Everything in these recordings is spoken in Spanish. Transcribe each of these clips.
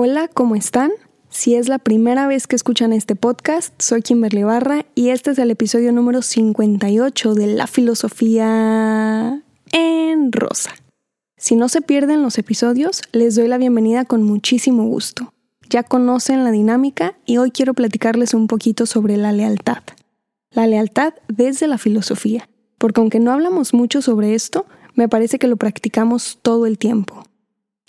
Hola, ¿cómo están? Si es la primera vez que escuchan este podcast, soy Kimberly Barra y este es el episodio número 58 de La Filosofía en Rosa. Si no se pierden los episodios, les doy la bienvenida con muchísimo gusto. Ya conocen la dinámica y hoy quiero platicarles un poquito sobre la lealtad. La lealtad desde la filosofía, porque aunque no hablamos mucho sobre esto, me parece que lo practicamos todo el tiempo.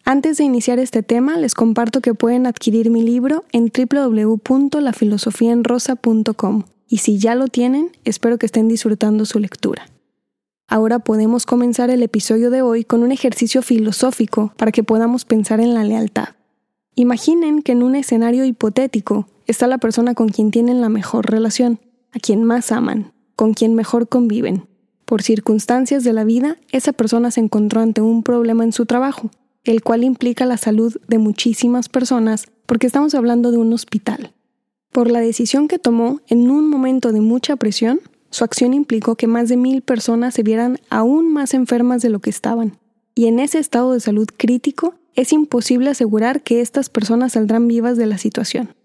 Antes de iniciar este tema, les comparto que pueden adquirir mi libro en www.lafilosofiaenrosa.com y si ya lo tienen, espero que estén disfrutando su lectura. Ahora podemos comenzar el episodio de hoy con un ejercicio filosófico para que podamos pensar en la lealtad. Imaginen que en un escenario hipotético está la persona con quien tienen la mejor relación, a quien más aman, con quien mejor conviven. Por circunstancias de la vida, esa persona se encontró ante un problema en su trabajo, el cual implica la salud de muchísimas personas porque estamos hablando de un hospital. Por la decisión que tomó en un momento de mucha presión, su acción implicó que más de mil personas se vieran aún más enfermas de lo que estaban. Y en ese estado de salud crítico, es imposible asegurar que estas personas saldrán vivas de la situación.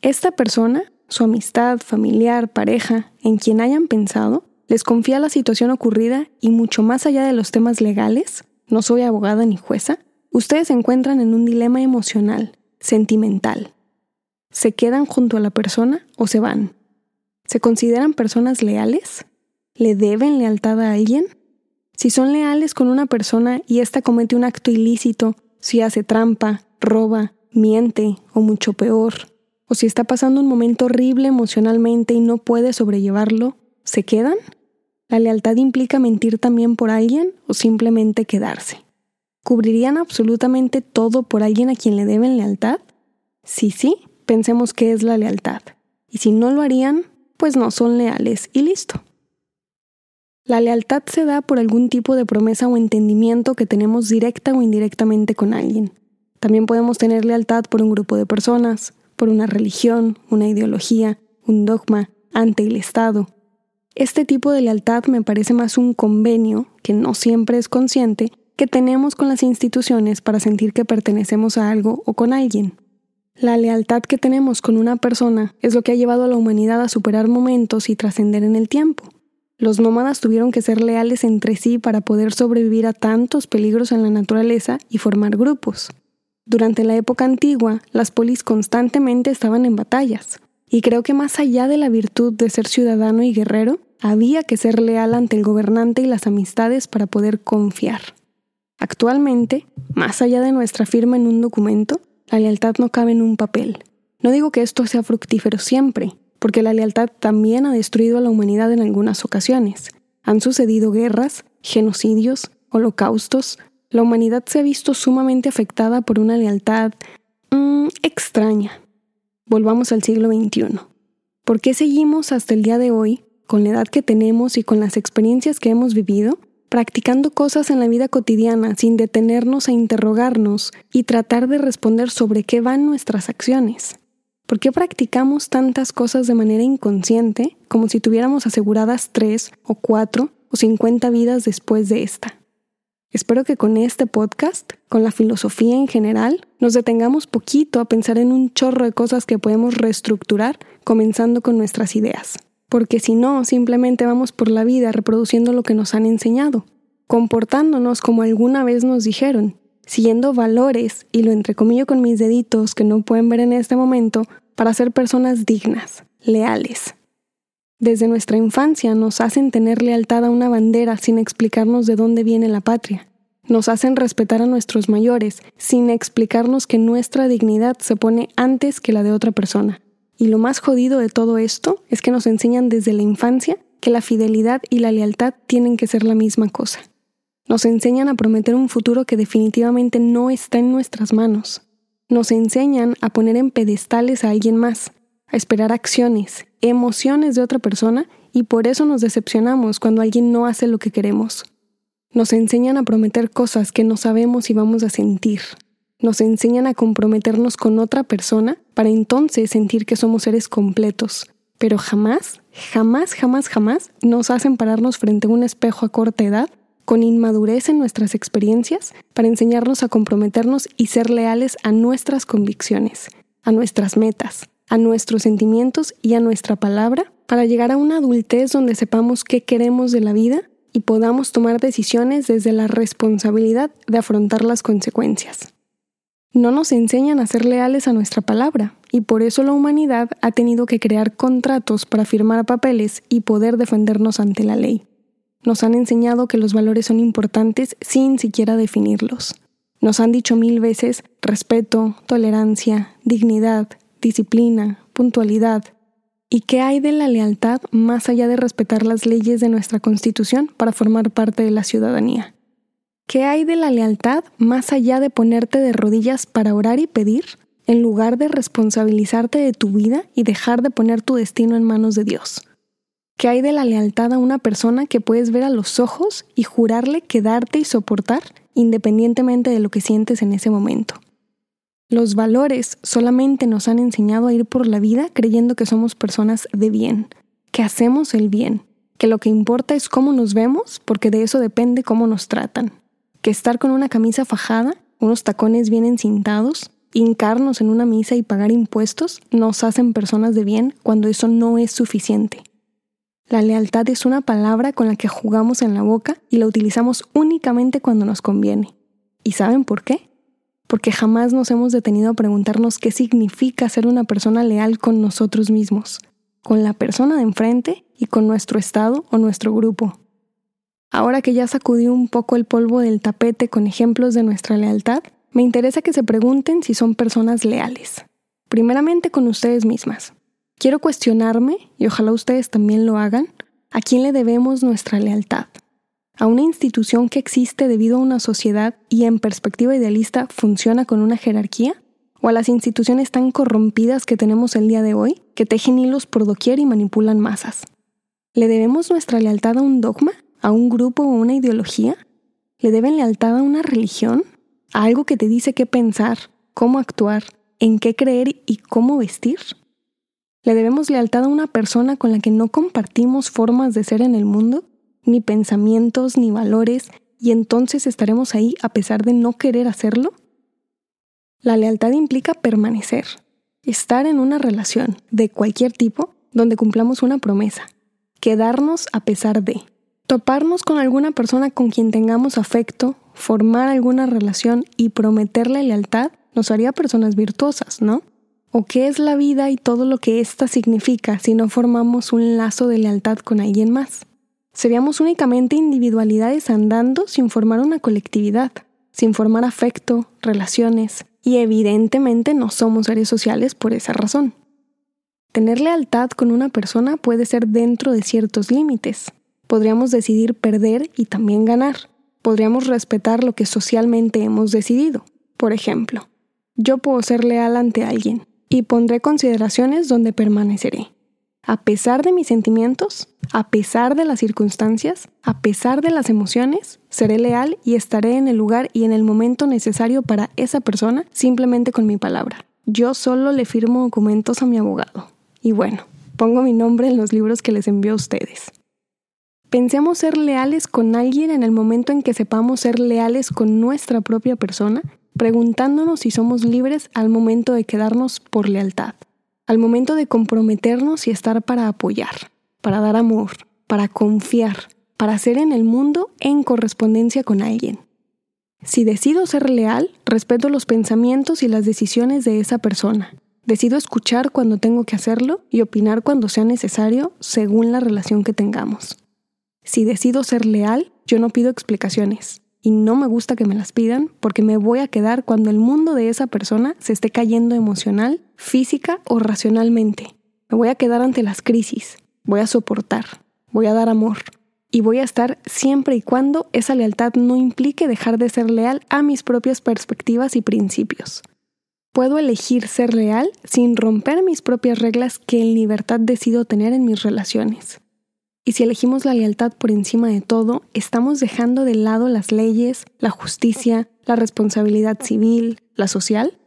Esta persona, su amistad, familiar, pareja, en quien hayan pensado, les confía la situación ocurrida y mucho más allá de los temas legales, no soy abogada ni jueza, ustedes se encuentran en un dilema emocional, sentimental. ¿Se quedan junto a la persona o se van? ¿Se consideran personas leales? ¿Le deben lealtad a alguien? Si son leales con una persona y ésta comete un acto ilícito, si hace trampa, roba, miente o mucho peor, o si está pasando un momento horrible emocionalmente y no puede sobrellevarlo, ¿se quedan? ¿La lealtad implica mentir también por alguien o simplemente quedarse? ¿Cubrirían absolutamente todo por alguien a quien le deben lealtad? Si sí, pensemos qué es la lealtad. Y si no lo harían, pues no son leales y listo. La lealtad se da por algún tipo de promesa o entendimiento que tenemos directa o indirectamente con alguien. También podemos tener lealtad por un grupo de personas, por una religión, una ideología, un dogma, ante el Estado. Este tipo de lealtad me parece más un convenio, que no siempre es consciente, que tenemos con las instituciones para sentir que pertenecemos a algo o con alguien. La lealtad que tenemos con una persona es lo que ha llevado a la humanidad a superar momentos y trascender en el tiempo. Los nómadas tuvieron que ser leales entre sí para poder sobrevivir a tantos peligros en la naturaleza y formar grupos. Durante la época antigua, las polis constantemente estaban en batallas, y creo que más allá de la virtud de ser ciudadano y guerrero, había que ser leal ante el gobernante y las amistades para poder confiar. Actualmente, más allá de nuestra firma en un documento, la lealtad no cabe en un papel. No digo que esto sea fructífero siempre, porque la lealtad también ha destruido a la humanidad en algunas ocasiones. Han sucedido guerras, genocidios, holocaustos. La humanidad se ha visto sumamente afectada por una lealtad mmm, extraña. Volvamos al siglo XXI. ¿Por qué seguimos hasta el día de hoy, con la edad que tenemos y con las experiencias que hemos vivido, practicando cosas en la vida cotidiana sin detenernos a interrogarnos y tratar de responder sobre qué van nuestras acciones. ¿Por qué practicamos tantas cosas de manera inconsciente como si tuviéramos aseguradas tres o cuatro o cincuenta vidas después de esta? Espero que con este podcast, con la filosofía en general, nos detengamos poquito a pensar en un chorro de cosas que podemos reestructurar comenzando con nuestras ideas porque si no, simplemente vamos por la vida reproduciendo lo que nos han enseñado, comportándonos como alguna vez nos dijeron, siguiendo valores, y lo entrecomillo con mis deditos que no pueden ver en este momento, para ser personas dignas, leales. Desde nuestra infancia nos hacen tener lealtad a una bandera sin explicarnos de dónde viene la patria. Nos hacen respetar a nuestros mayores sin explicarnos que nuestra dignidad se pone antes que la de otra persona. Y lo más jodido de todo esto es que nos enseñan desde la infancia que la fidelidad y la lealtad tienen que ser la misma cosa. Nos enseñan a prometer un futuro que definitivamente no está en nuestras manos. Nos enseñan a poner en pedestales a alguien más, esperar acciones, emociones de otra persona y por eso nos decepcionamos cuando alguien no hace lo que queremos. Nos enseñan a prometer cosas que no sabemos si vamos a sentir, nos enseñan a comprometernos con otra persona para entonces sentir que somos seres completos. Pero jamás, jamás, jamás, jamás nos hacen pararnos frente a un espejo a corta edad con inmadurez en nuestras experiencias, para enseñarnos a comprometernos y ser leales a nuestras convicciones, a nuestras metas, a nuestros sentimientos y a nuestra palabra, para llegar a una adultez donde sepamos qué queremos de la vida y podamos tomar decisiones desde la responsabilidad de afrontar las consecuencias. No nos enseñan a ser leales a nuestra palabra, y por eso la humanidad ha tenido que crear contratos para firmar papeles y poder defendernos ante la ley. Nos han enseñado que los valores son importantes sin siquiera definirlos. Nos han dicho mil veces respeto, tolerancia, dignidad, disciplina, puntualidad. ¿Y qué hay de la lealtad más allá de respetar las leyes de nuestra Constitución para formar parte de la ciudadanía? ¿Qué hay de la lealtad más allá de ponerte de rodillas para orar y pedir, en lugar de responsabilizarte de tu vida y dejar de poner tu destino en manos de Dios? ¿Qué hay de la lealtad a una persona que puedes ver a los ojos y jurarle quedarte y soportar independientemente de lo que sientes en ese momento? Los valores solamente nos han enseñado a ir por la vida creyendo que somos personas de bien, que hacemos el bien, que lo que importa es cómo nos vemos porque de eso depende cómo nos tratan que estar con una camisa fajada, unos tacones bien encintados, hincarnos en una misa y pagar impuestos nos hacen personas de bien cuando eso no es suficiente. La lealtad es una palabra con la que jugamos en la boca y la utilizamos únicamente cuando nos conviene. ¿Y saben por qué? Porque jamás nos hemos detenido a preguntarnos qué significa ser una persona leal con nosotros mismos, con la persona de enfrente y con nuestro estado o nuestro grupo. Ahora que ya sacudió un poco el polvo del tapete con ejemplos de nuestra lealtad, me interesa que se pregunten si son personas leales. Primeramente con ustedes mismas. Quiero cuestionarme, y ojalá ustedes también lo hagan, a quién le debemos nuestra lealtad. ¿A una institución que existe debido a una sociedad y en perspectiva idealista funciona con una jerarquía? ¿O a las instituciones tan corrompidas que tenemos el día de hoy, que tejen hilos por doquier y manipulan masas? ¿Le debemos nuestra lealtad a un dogma? a un grupo o una ideología? ¿Le deben lealtad a una religión? ¿A algo que te dice qué pensar, cómo actuar, en qué creer y cómo vestir? ¿Le debemos lealtad a una persona con la que no compartimos formas de ser en el mundo, ni pensamientos, ni valores, y entonces estaremos ahí a pesar de no querer hacerlo? La lealtad implica permanecer, estar en una relación de cualquier tipo donde cumplamos una promesa, quedarnos a pesar de, toparnos con alguna persona con quien tengamos afecto, formar alguna relación y prometerle lealtad nos haría personas virtuosas, ¿no? ¿O qué es la vida y todo lo que ésta significa si no formamos un lazo de lealtad con alguien más? Seríamos únicamente individualidades andando sin formar una colectividad, sin formar afecto, relaciones, y evidentemente no somos seres sociales por esa razón. Tener lealtad con una persona puede ser dentro de ciertos límites, podríamos decidir perder y también ganar. Podríamos respetar lo que socialmente hemos decidido. Por ejemplo, yo puedo ser leal ante alguien y pondré consideraciones donde permaneceré. A pesar de mis sentimientos, a pesar de las circunstancias, a pesar de las emociones, seré leal y estaré en el lugar y en el momento necesario para esa persona simplemente con mi palabra. Yo solo le firmo documentos a mi abogado. Y bueno, pongo mi nombre en los libros que les envío a ustedes. Pensemos ser leales con alguien en el momento en que sepamos ser leales con nuestra propia persona, preguntándonos si somos libres al momento de quedarnos por lealtad, al momento de comprometernos y estar para apoyar, para dar amor, para confiar, para ser en el mundo en correspondencia con alguien. Si decido ser leal, respeto los pensamientos y las decisiones de esa persona. Decido escuchar cuando tengo que hacerlo y opinar cuando sea necesario según la relación que tengamos. Si decido ser leal, yo no pido explicaciones. Y no me gusta que me las pidan porque me voy a quedar cuando el mundo de esa persona se esté cayendo emocional, física o racionalmente. Me voy a quedar ante las crisis. Voy a soportar. Voy a dar amor. Y voy a estar siempre y cuando esa lealtad no implique dejar de ser leal a mis propias perspectivas y principios. Puedo elegir ser leal sin romper mis propias reglas que en libertad decido tener en mis relaciones. Y si elegimos la lealtad por encima de todo, estamos dejando de lado las leyes, la justicia, la responsabilidad civil, la social.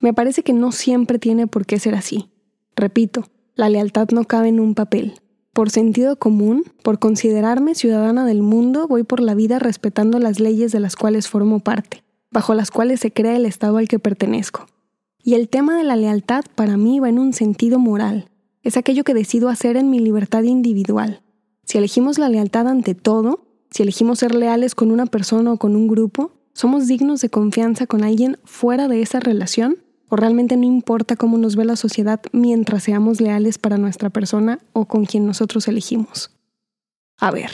Me parece que no siempre tiene por qué ser así. Repito, la lealtad no cabe en un papel. Por sentido común, por considerarme ciudadana del mundo, voy por la vida respetando las leyes de las cuales formo parte, bajo las cuales se crea el Estado al que pertenezco. Y el tema de la lealtad para mí va en un sentido moral. Es aquello que decido hacer en mi libertad individual. Si elegimos la lealtad ante todo, si elegimos ser leales con una persona o con un grupo, ¿somos dignos de confianza con alguien fuera de esa relación? ¿O realmente no importa cómo nos ve la sociedad mientras seamos leales para nuestra persona o con quien nosotros elegimos? A ver,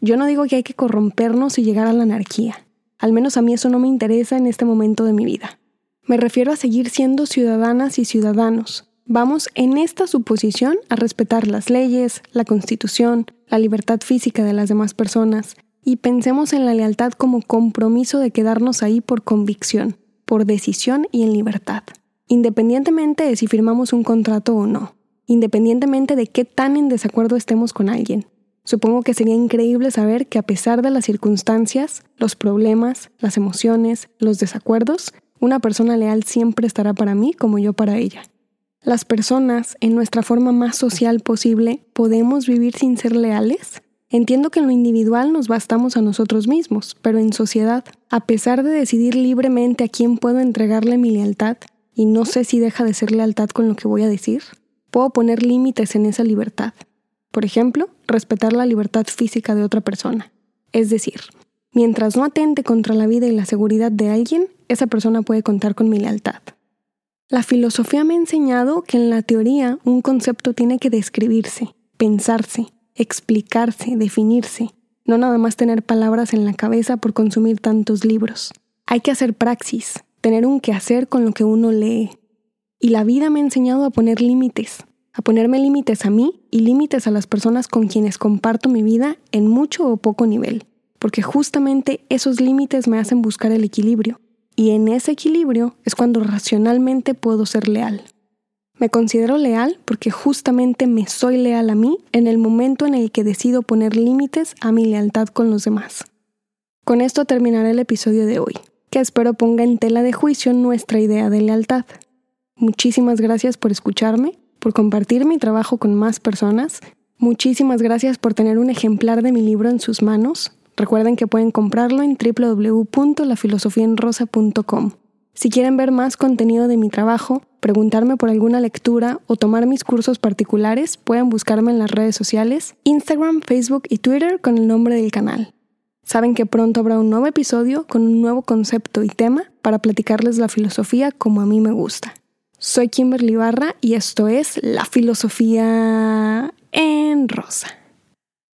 yo no digo que hay que corrompernos y llegar a la anarquía. Al menos a mí eso no me interesa en este momento de mi vida. Me refiero a seguir siendo ciudadanas y ciudadanos. Vamos en esta suposición a respetar las leyes, la constitución, la libertad física de las demás personas, y pensemos en la lealtad como compromiso de quedarnos ahí por convicción, por decisión y en libertad, independientemente de si firmamos un contrato o no, independientemente de qué tan en desacuerdo estemos con alguien. Supongo que sería increíble saber que a pesar de las circunstancias, los problemas, las emociones, los desacuerdos, una persona leal siempre estará para mí como yo para ella. Las personas, en nuestra forma más social posible, ¿podemos vivir sin ser leales? Entiendo que en lo individual nos bastamos a nosotros mismos, pero en sociedad, a pesar de decidir libremente a quién puedo entregarle mi lealtad, y no sé si deja de ser lealtad con lo que voy a decir, puedo poner límites en esa libertad. Por ejemplo, respetar la libertad física de otra persona. Es decir, mientras no atente contra la vida y la seguridad de alguien, esa persona puede contar con mi lealtad. La filosofía me ha enseñado que en la teoría un concepto tiene que describirse, pensarse, explicarse, definirse, no nada más tener palabras en la cabeza por consumir tantos libros. Hay que hacer praxis, tener un quehacer con lo que uno lee. Y la vida me ha enseñado a poner límites, a ponerme límites a mí y límites a las personas con quienes comparto mi vida en mucho o poco nivel, porque justamente esos límites me hacen buscar el equilibrio, y en ese equilibrio es cuando racionalmente puedo ser leal. Me considero leal porque justamente me soy leal a mí en el momento en el que decido poner límites a mi lealtad con los demás. Con esto terminaré el episodio de hoy, que espero ponga en tela de juicio nuestra idea de lealtad. Muchísimas gracias por escucharme, por compartir mi trabajo con más personas. Muchísimas gracias por tener un ejemplar de mi libro en sus manos. Recuerden que pueden comprarlo en www.lafilosofienrosa.com. Si quieren ver más contenido de mi trabajo, preguntarme por alguna lectura o tomar mis cursos particulares, pueden buscarme en las redes sociales, Instagram, Facebook y Twitter con el nombre del canal. Saben que pronto habrá un nuevo episodio con un nuevo concepto y tema para platicarles la filosofía como a mí me gusta. Soy Kimberly Barra y esto es La Filosofía en Rosa.